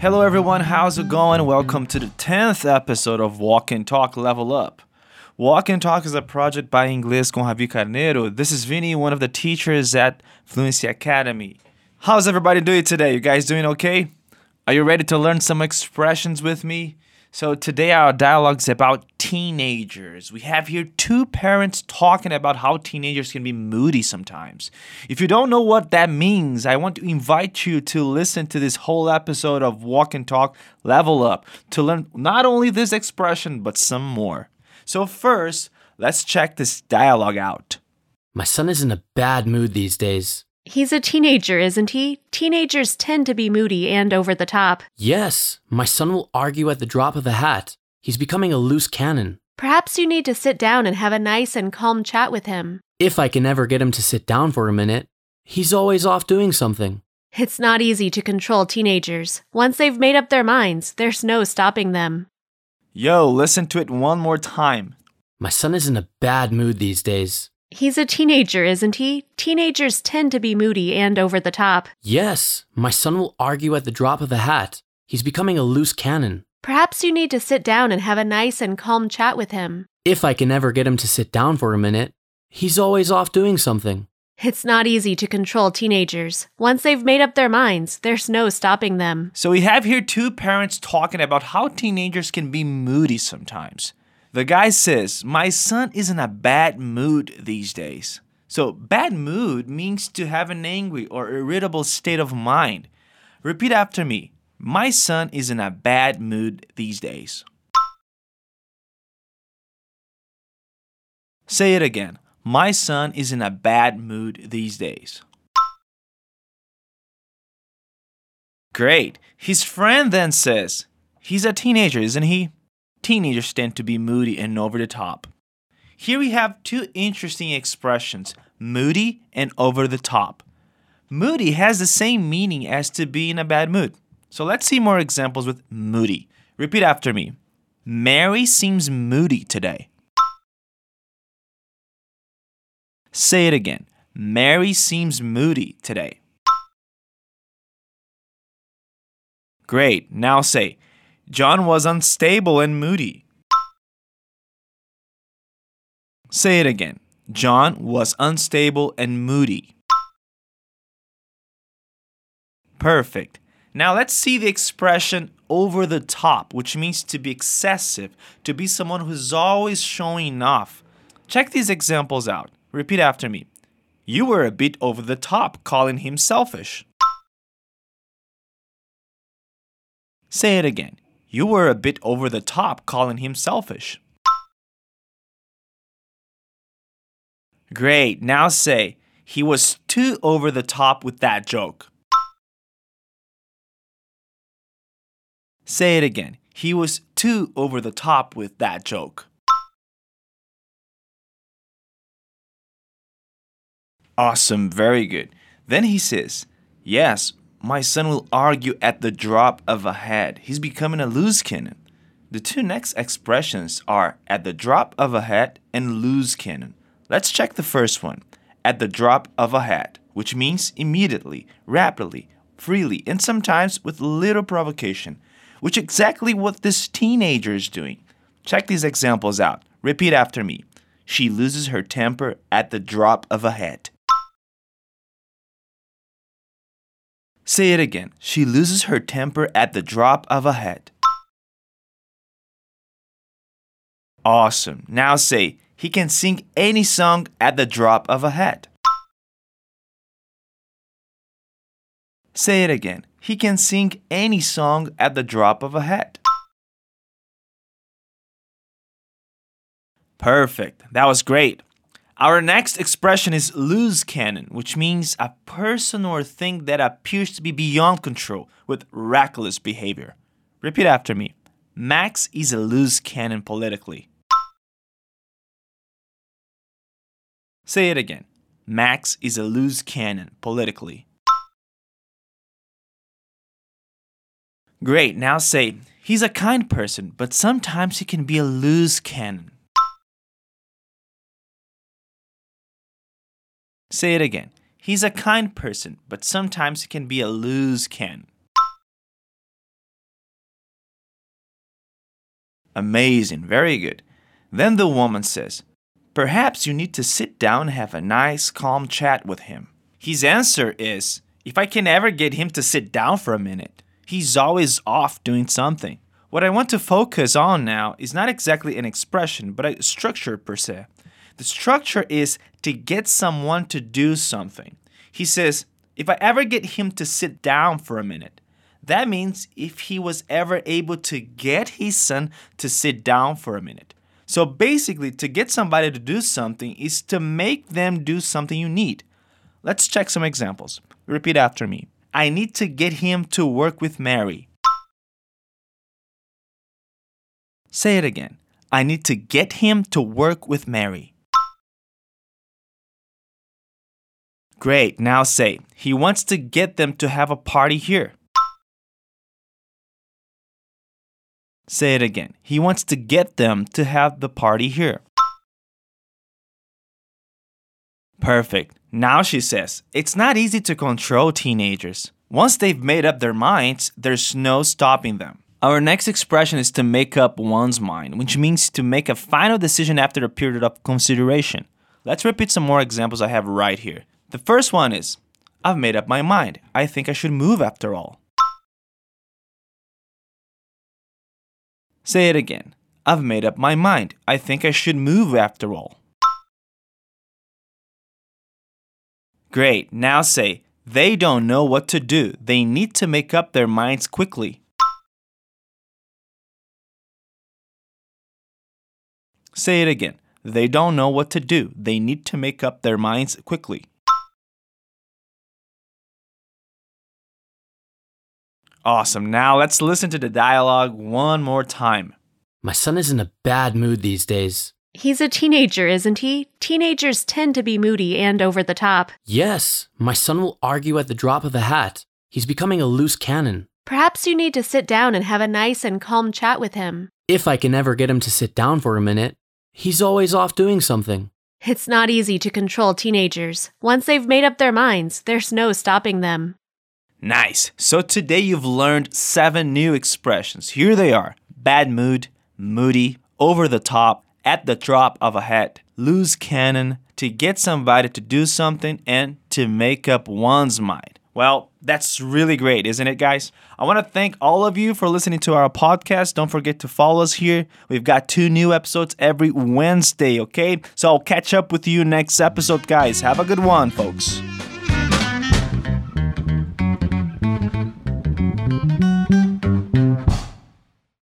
Hello, everyone. How's it going? Welcome to the 10th episode of Walk and Talk Level Up. Walk and Talk is a project by Inglês com Javi Carneiro. This is Vinny, one of the teachers at Fluency Academy. How's everybody doing today? You guys doing okay? Are you ready to learn some expressions with me? So, today our dialogue is about teenagers. We have here two parents talking about how teenagers can be moody sometimes. If you don't know what that means, I want to invite you to listen to this whole episode of Walk and Talk Level Up to learn not only this expression, but some more. So, first, let's check this dialogue out. My son is in a bad mood these days. He's a teenager, isn't he? Teenagers tend to be moody and over the top. Yes, my son will argue at the drop of a hat. He's becoming a loose cannon. Perhaps you need to sit down and have a nice and calm chat with him. If I can ever get him to sit down for a minute, he's always off doing something. It's not easy to control teenagers. Once they've made up their minds, there's no stopping them. Yo, listen to it one more time. My son is in a bad mood these days. He's a teenager, isn't he? Teenagers tend to be moody and over the top. Yes, my son will argue at the drop of a hat. He's becoming a loose cannon. Perhaps you need to sit down and have a nice and calm chat with him. If I can ever get him to sit down for a minute, he's always off doing something. It's not easy to control teenagers. Once they've made up their minds, there's no stopping them. So, we have here two parents talking about how teenagers can be moody sometimes. The guy says, My son is in a bad mood these days. So, bad mood means to have an angry or irritable state of mind. Repeat after me. My son is in a bad mood these days. Say it again. My son is in a bad mood these days. Great. His friend then says, He's a teenager, isn't he? Teenagers tend to be moody and over the top. Here we have two interesting expressions moody and over the top. Moody has the same meaning as to be in a bad mood. So let's see more examples with moody. Repeat after me Mary seems moody today. Say it again. Mary seems moody today. Great. Now say, John was unstable and moody. Say it again. John was unstable and moody. Perfect. Now let's see the expression over the top, which means to be excessive, to be someone who's always showing off. Check these examples out. Repeat after me. You were a bit over the top calling him selfish. Say it again. You were a bit over the top calling him selfish. Great. Now say, he was too over the top with that joke. Say it again. He was too over the top with that joke. Awesome. Very good. Then he says, Yes, my son will argue at the drop of a hat. He's becoming a loose cannon. The two next expressions are at the drop of a hat and loose cannon. Let's check the first one. At the drop of a hat, which means immediately, rapidly, freely, and sometimes with little provocation, which exactly what this teenager is doing. Check these examples out. Repeat after me. She loses her temper at the drop of a hat. Say it again. She loses her temper at the drop of a hat. Awesome. Now say, he can sing any song at the drop of a hat. Say it again. He can sing any song at the drop of a hat. Perfect. That was great. Our next expression is loose cannon, which means a person or thing that appears to be beyond control with reckless behavior. Repeat after me. Max is a loose cannon politically. Say it again. Max is a loose cannon politically. Great, now say, he's a kind person, but sometimes he can be a loose cannon. Say it again. He's a kind person, but sometimes he can be a loose can. Amazing, very good. Then the woman says, Perhaps you need to sit down and have a nice, calm chat with him. His answer is, If I can ever get him to sit down for a minute, he's always off doing something. What I want to focus on now is not exactly an expression, but a structure per se. The structure is to get someone to do something. He says, If I ever get him to sit down for a minute, that means if he was ever able to get his son to sit down for a minute. So basically, to get somebody to do something is to make them do something you need. Let's check some examples. Repeat after me. I need to get him to work with Mary. Say it again. I need to get him to work with Mary. Great. Now say, he wants to get them to have a party here. Say it again. He wants to get them to have the party here. Perfect. Now she says, it's not easy to control teenagers. Once they've made up their minds, there's no stopping them. Our next expression is to make up one's mind, which means to make a final decision after a period of consideration. Let's repeat some more examples I have right here. The first one is I've made up my mind. I think I should move after all. Say it again. I've made up my mind. I think I should move after all. Great. Now say, they don't know what to do. They need to make up their minds quickly. Say it again. They don't know what to do. They need to make up their minds quickly. Awesome. Now let's listen to the dialogue one more time. My son is in a bad mood these days. He's a teenager, isn't he? Teenagers tend to be moody and over the top. Yes, my son will argue at the drop of a hat. He's becoming a loose cannon. Perhaps you need to sit down and have a nice and calm chat with him. If I can ever get him to sit down for a minute, he's always off doing something. It's not easy to control teenagers. Once they've made up their minds, there's no stopping them. Nice. So today you've learned seven new expressions. Here they are bad mood, moody, over the top, at the drop of a hat, loose cannon, to get somebody to do something, and to make up one's mind. Well, that's really great, isn't it, guys? I want to thank all of you for listening to our podcast. Don't forget to follow us here. We've got two new episodes every Wednesday, okay? So I'll catch up with you next episode, guys. Have a good one, folks.